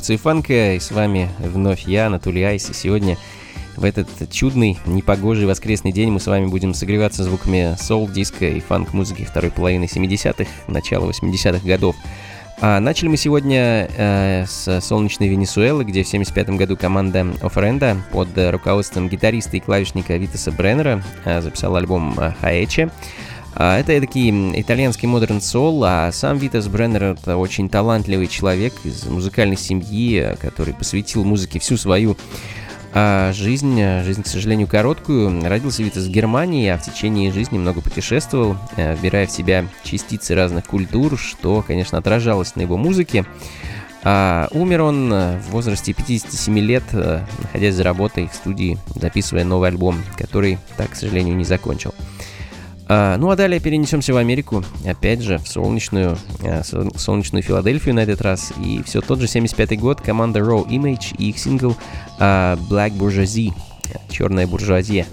Функции фанка, и с вами вновь я, Анатолий Айс, и сегодня в этот чудный, непогожий воскресный день мы с вами будем согреваться звуками соул-диско и фанк-музыки второй половины 70-х, начала 80-х годов. А начали мы сегодня э, с солнечной Венесуэлы, где в 75 году команда Ofrenda под руководством гитариста и клавишника Витаса Бреннера э, записала альбом «Jayeche». А, это такие итальянский modern soul, а сам Витас Бреннер это очень талантливый человек из музыкальной семьи, который посвятил музыке всю свою а жизнь, жизнь, к сожалению, короткую. Родился Витас в Германии, а в течение жизни много путешествовал, э, вбирая в себя частицы разных культур, что, конечно, отражалось на его музыке. А умер он в возрасте 57 лет, э, находясь за работой в студии, записывая новый альбом, который так, к сожалению, не закончил. А, ну а далее перенесемся в Америку, опять же, в солнечную, а, солнечную Филадельфию на этот раз. И все тот же 75 год, команда Raw Image и их сингл а, Black Bourgeoisie, черная буржуазия.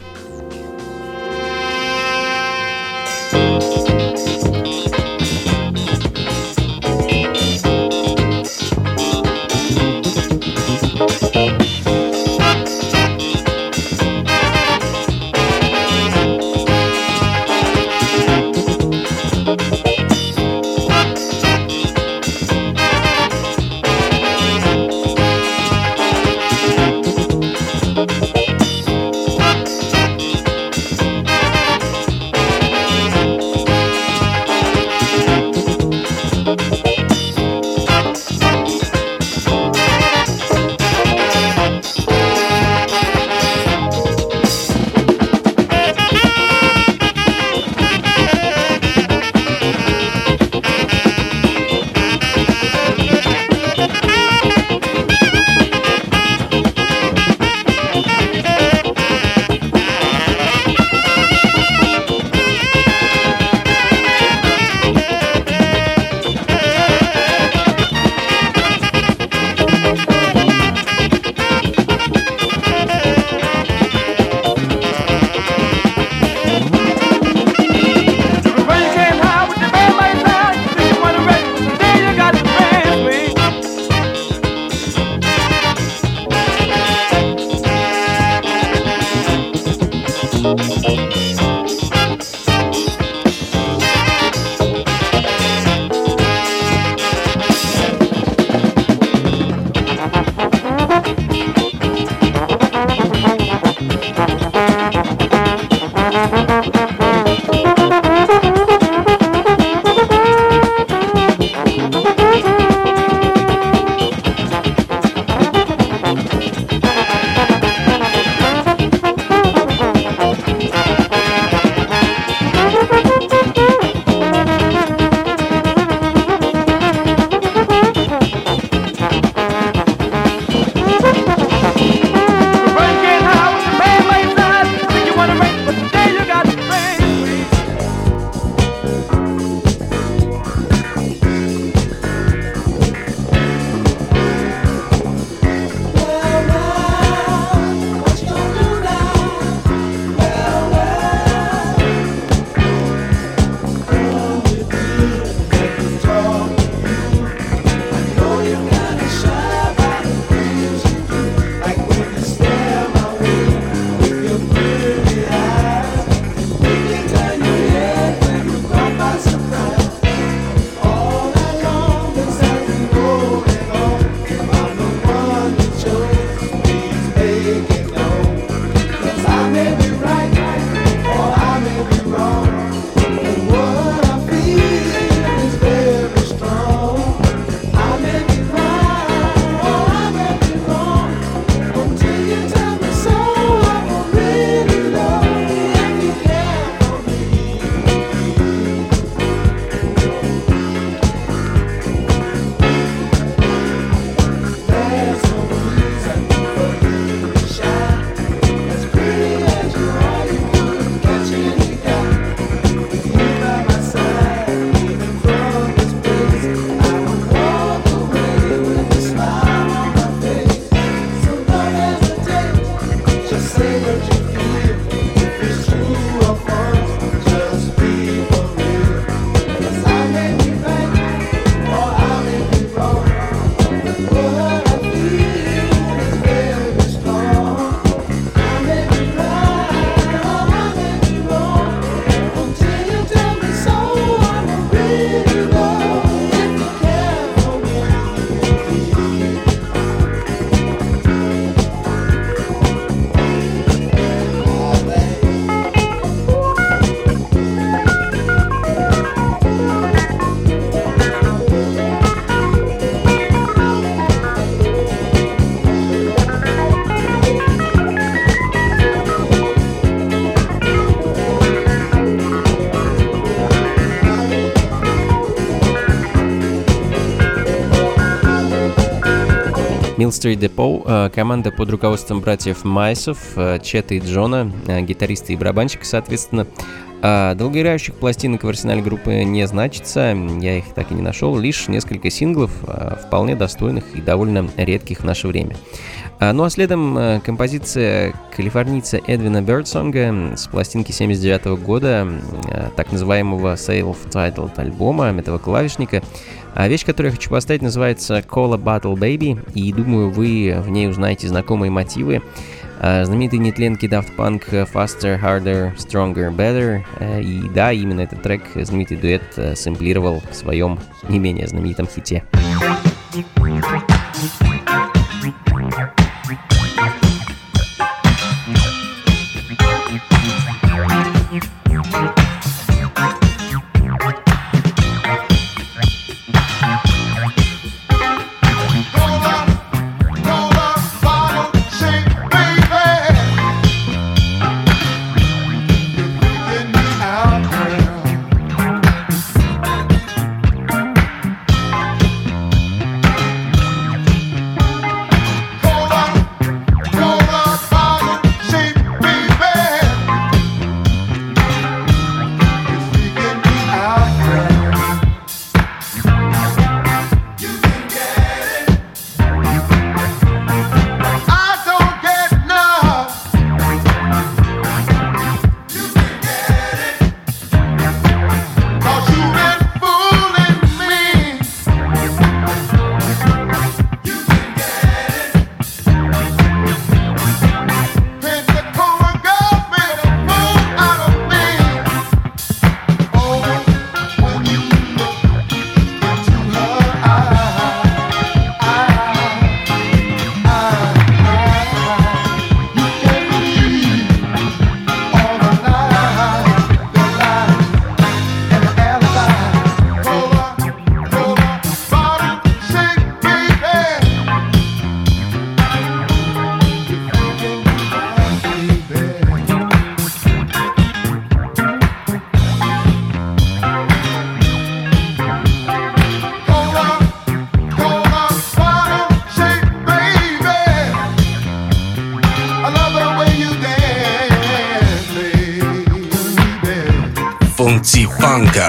Mill Street Depot, э, команда под руководством братьев Майсов, э, Чета и Джона, э, гитариста и барабанщика, соответственно. А долгоиграющих пластинок в арсенале группы не значится, я их так и не нашел, лишь несколько синглов, вполне достойных и довольно редких в наше время. А, ну а следом композиция калифорнийца Эдвина Бёрдсонга с пластинки 79 года, так называемого self-titled альбома этого клавишника, а вещь, которую я хочу поставить, называется Call a Battle Baby, и думаю, вы в ней узнаете знакомые мотивы. А, знаменитые нетленки Daft Punk Faster, Harder, Stronger, Better. А, и да, именно этот трек знаменитый дуэт э, сэмплировал в своем не менее знаменитом хите. 忘记放歌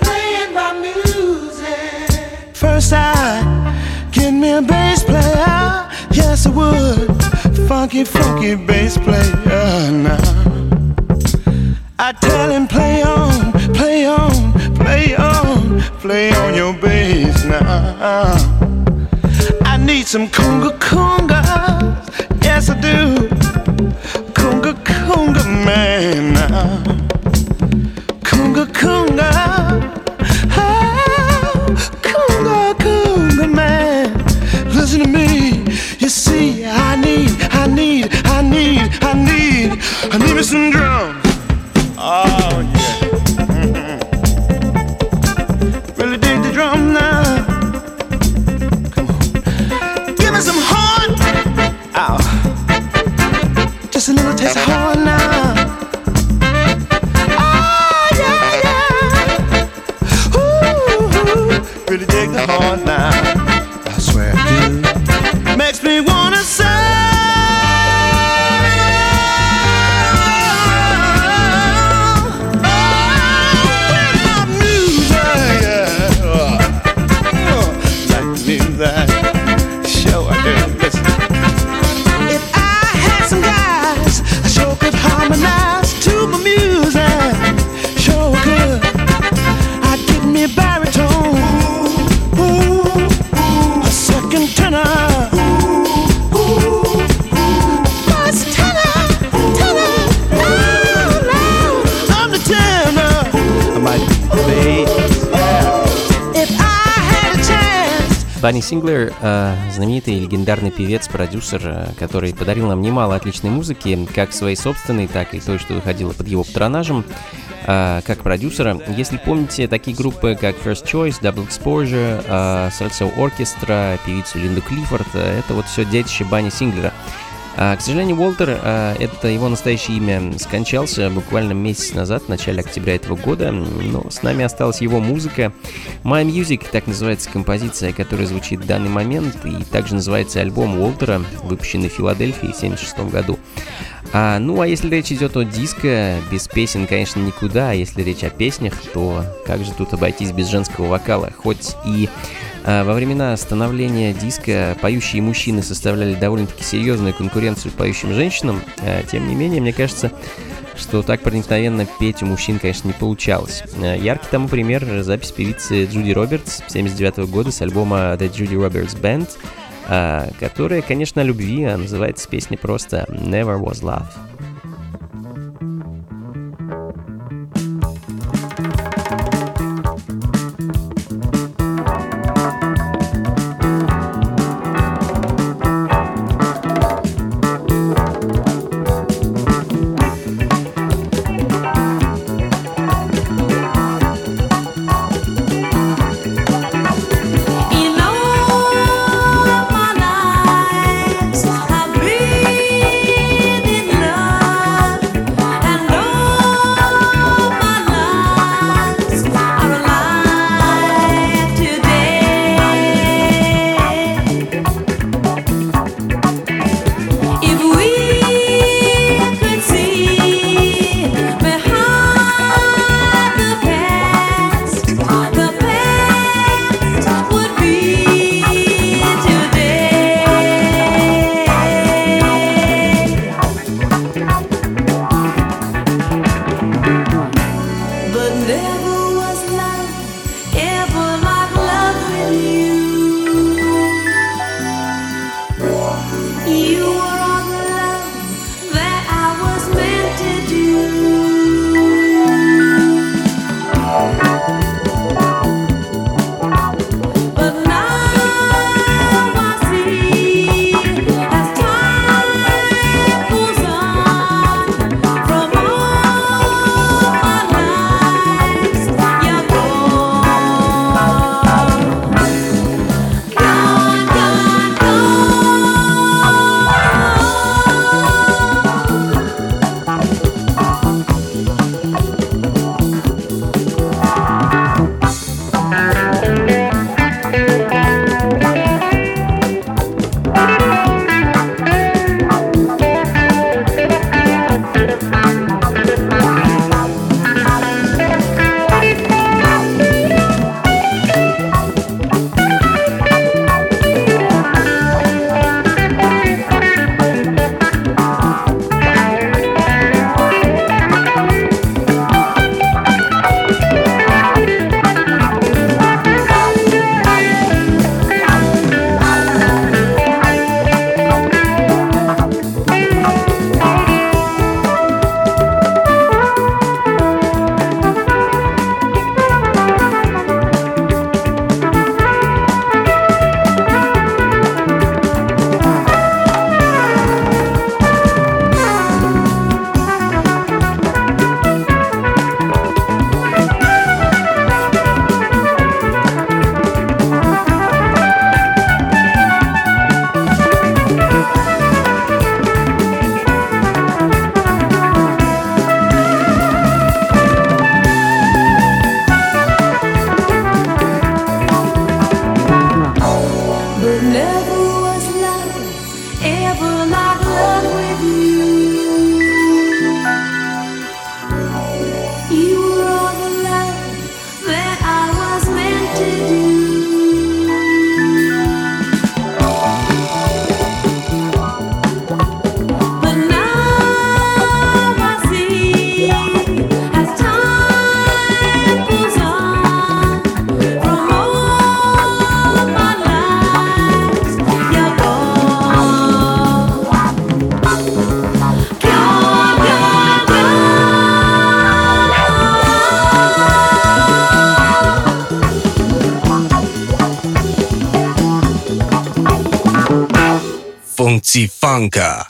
playing my music. First, I get me a bass player. Yes, I would. Funky, funky bass player now. I tell him, play on, play on, play on, play on your bass now. I need some conga conga. Банни Синглер э, знаменитый легендарный певец, продюсер, э, который подарил нам немало отличной музыки, как своей собственной, так и той, что выходила под его патронажем, э, как продюсера. Если помните такие группы, как First Choice, Double Exposure, Salsa Orchestra, певицу Линду Клиффорд, это вот все детище Банни Синглера. А, к сожалению, Уолтер, а, это его настоящее имя, скончался буквально месяц назад, в начале октября этого года, но с нами осталась его музыка. My Music, так называется композиция, которая звучит в данный момент, и также называется альбом Уолтера, выпущенный в Филадельфии в 1976 году. А, ну, а если речь идет о диско, без песен, конечно, никуда, а если речь о песнях, то как же тут обойтись без женского вокала? Хоть и во времена становления диска поющие мужчины составляли довольно-таки серьезную конкуренцию поющим женщинам, а, тем не менее, мне кажется, что так проникновенно петь у мужчин, конечно, не получалось. А, яркий тому пример запись певицы Джуди Робертс 79 года с альбома The Judy Roberts Band, которая, конечно, о любви, а называется песня просто Never Was Love. Funka.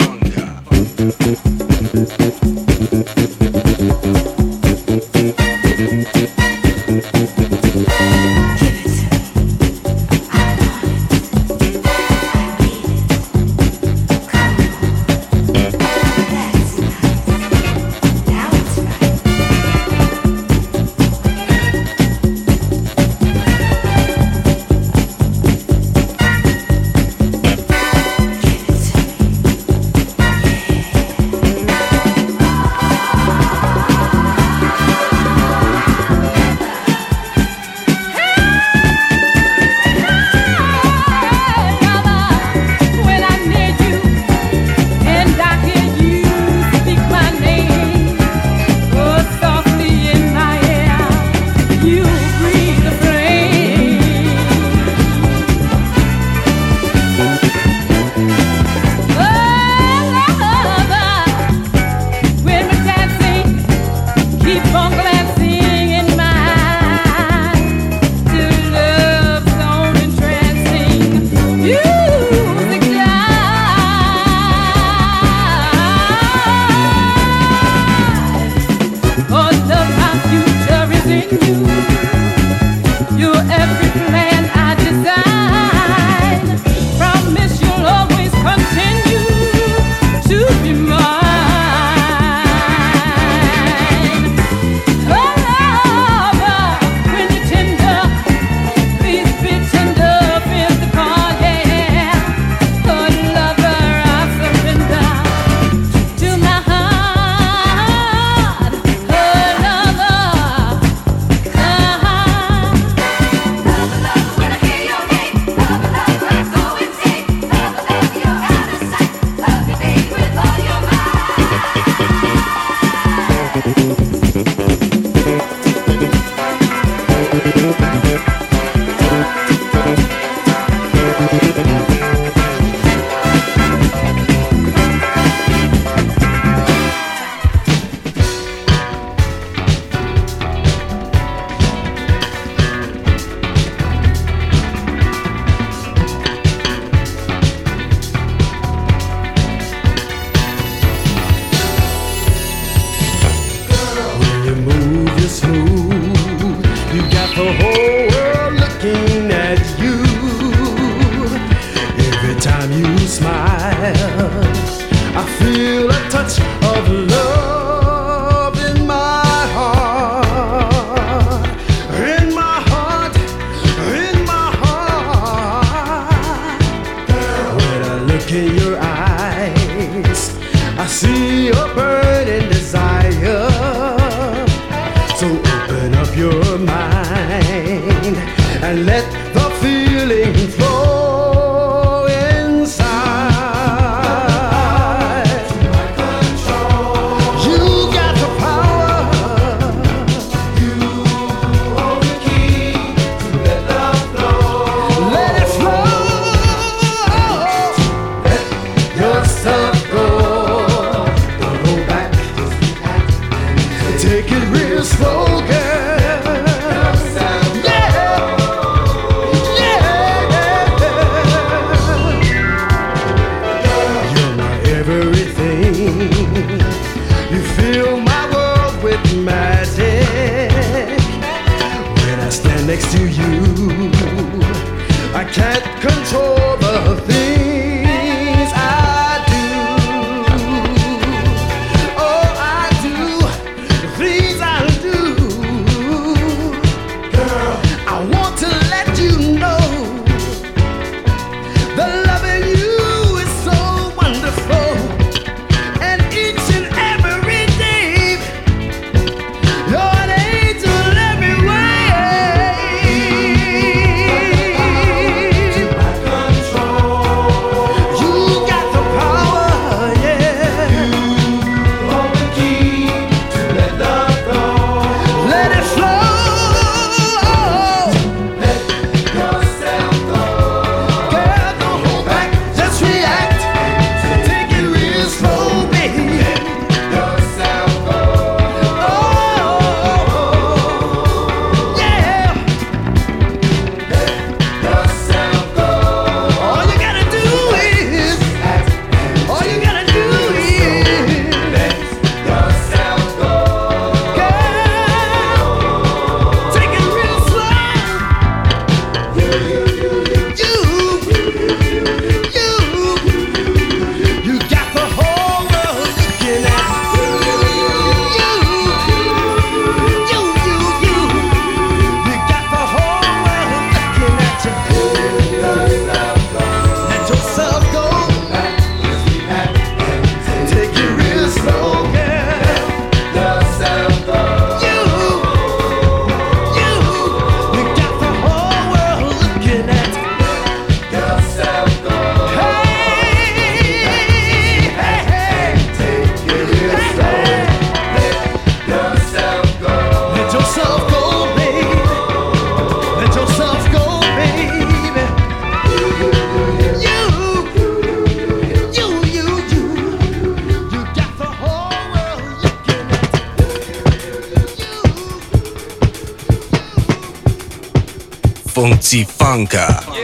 Blanca.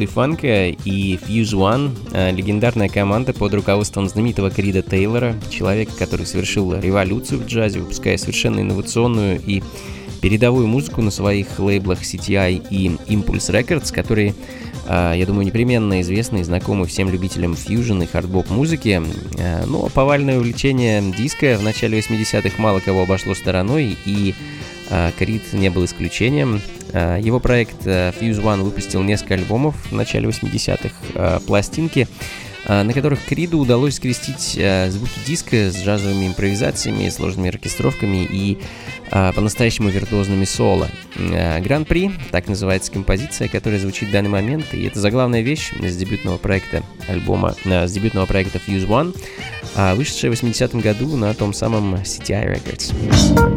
Функции фанка и Fuse One, э, легендарная команда под руководством знаменитого Крида Тейлора, человека, который совершил революцию в джазе, выпуская совершенно инновационную и передовую музыку на своих лейблах CTI и Impulse Records, которые, э, я думаю, непременно известны и знакомы всем любителям фьюжн и хардбоп музыки. Э, но повальное увлечение диско в начале 80-х мало кого обошло стороной, и Крид не был исключением. Э, его проект э, Fuse One выпустил несколько альбомов в начале 80-х, э, пластинки, на которых Криду удалось скрестить звуки диска с джазовыми импровизациями, сложными оркестровками и по-настоящему виртуозными соло. Гран-при, так называется композиция, которая звучит в данный момент, и это заглавная вещь с дебютного проекта альбома, с дебютного проекта Fuse One, вышедшая в 80-м году на том самом CTI Records.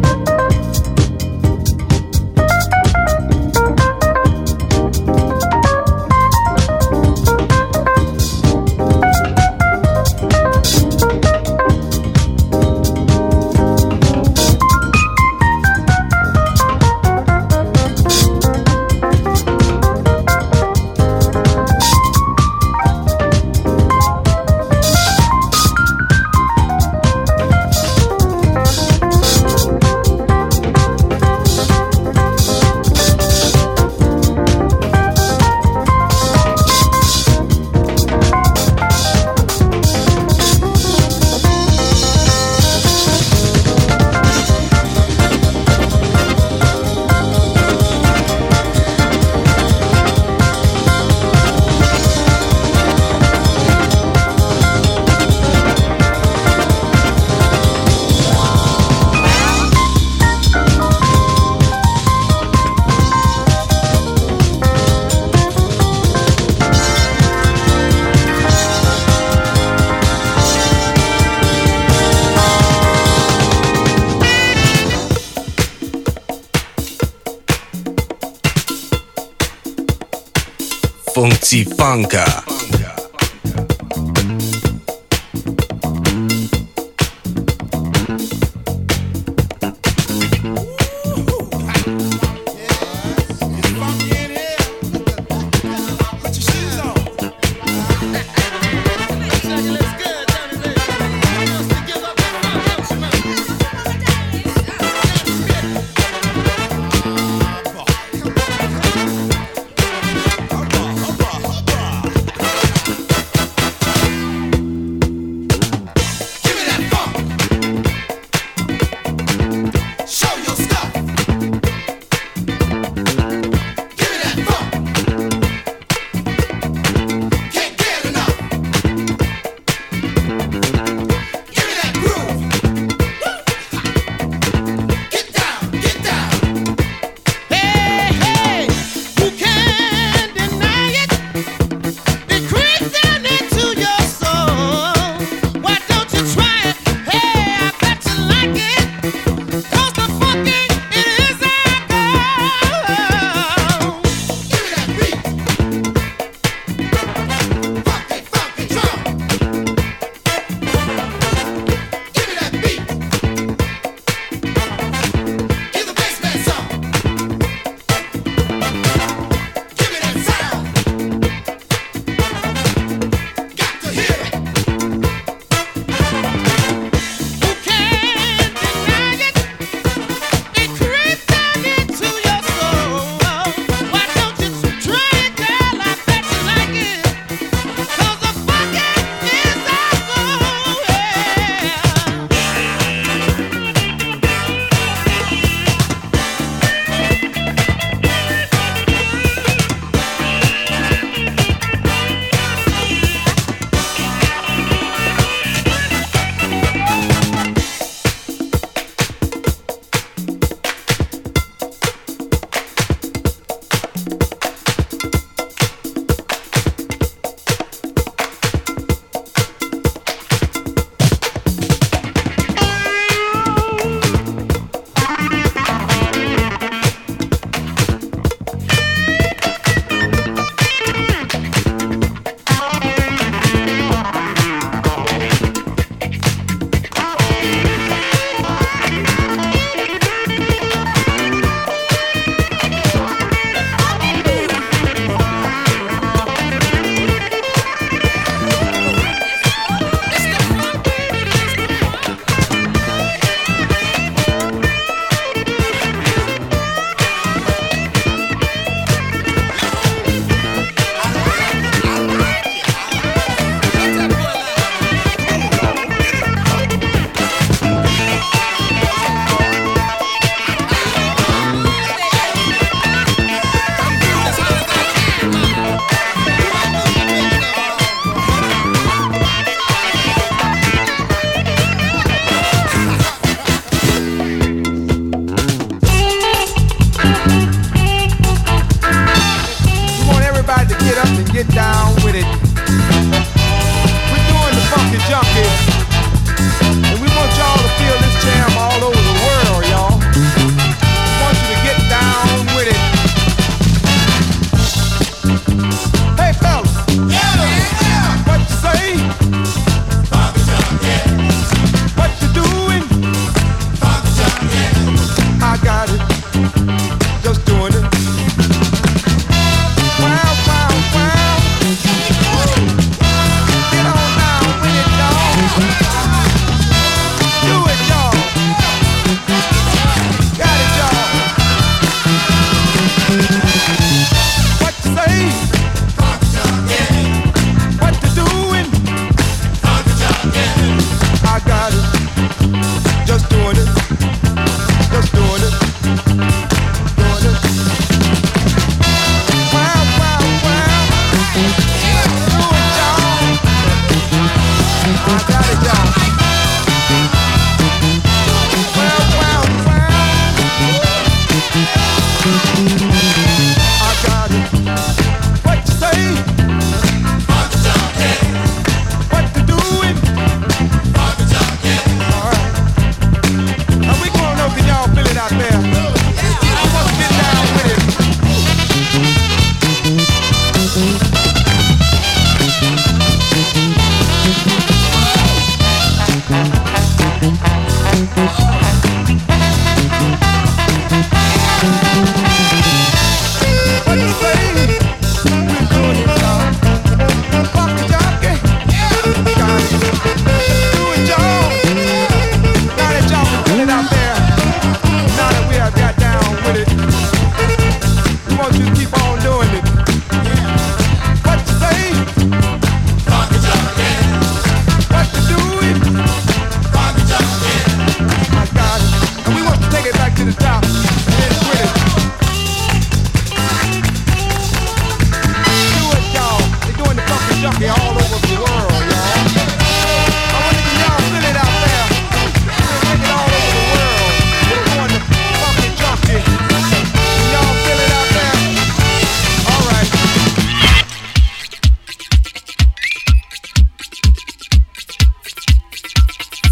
unki funk。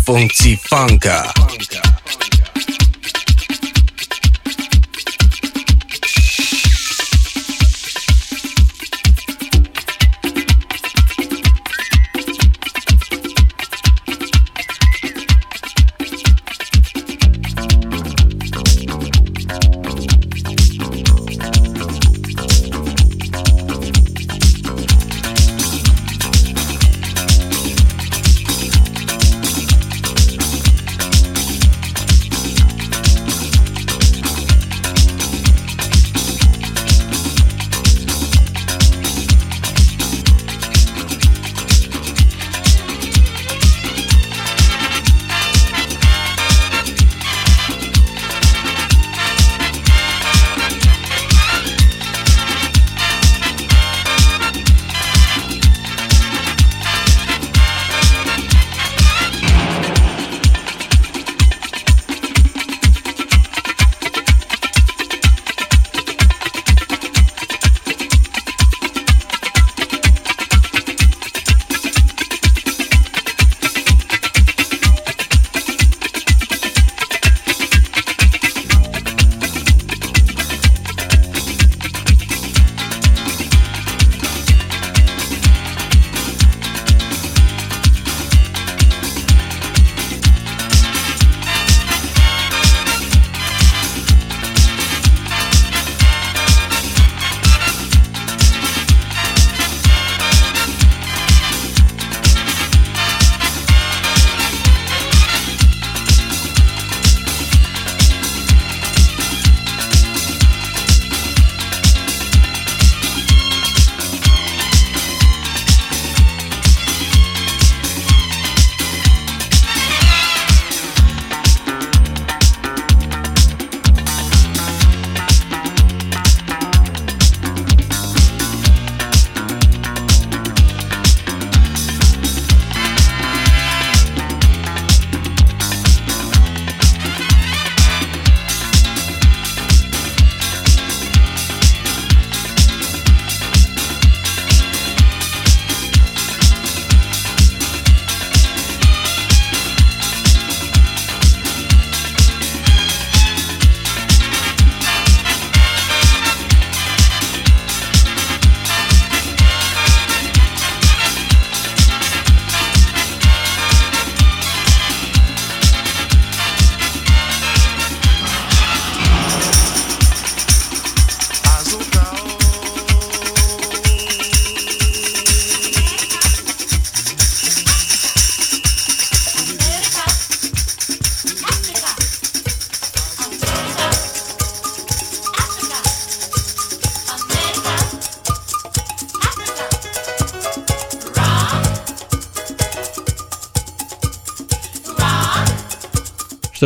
Funka. Что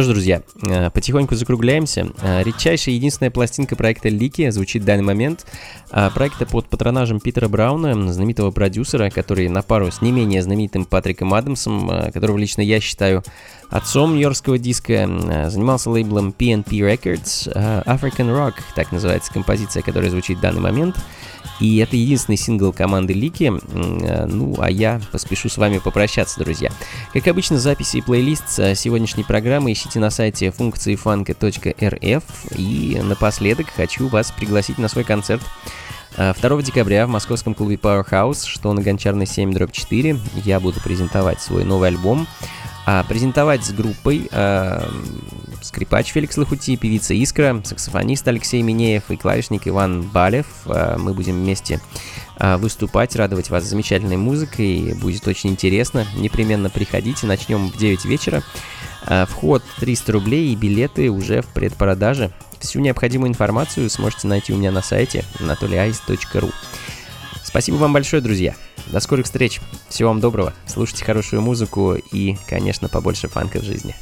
ж, друзья, э, потихоньку закругляемся. Э, редчайшая единственная пластинка проекта Лики звучит в данный момент. А проекта под патронажем Питера Брауна, знаменитого продюсера, который на пару с не менее знаменитым Патриком Адамсом, э, которого лично я считаю отцом нью-йоркского диска, занимался лейблом PNP Records. African Rock, так называется композиция, которая звучит в данный момент. И это единственный сингл команды Лики. Ну, а я поспешу с вами попрощаться, друзья. Как обычно, записи и плейлист сегодняшней программы ищите на сайте функции фанка.рф. И напоследок хочу вас пригласить на свой концерт 2 э, декабря в московском клубе Powerhouse, что на Гончарной 7 дробь 4, я буду презентовать свой новый альбом. А презентовать с группой э, скрипач Феликс Лохути, певица Искра, саксофонист Алексей Минеев и клавишник Иван Балев. Э, мы будем вместе э, выступать, радовать вас замечательной музыкой. Будет очень интересно. Непременно приходите. Начнем в 9 вечера. Э, вход 300 рублей и билеты уже в предпродаже. Всю необходимую информацию сможете найти у меня на сайте anatolyice.ru. Спасибо вам большое, друзья. До скорых встреч. Всего вам доброго. Слушайте хорошую музыку и, конечно, побольше фанка в жизни.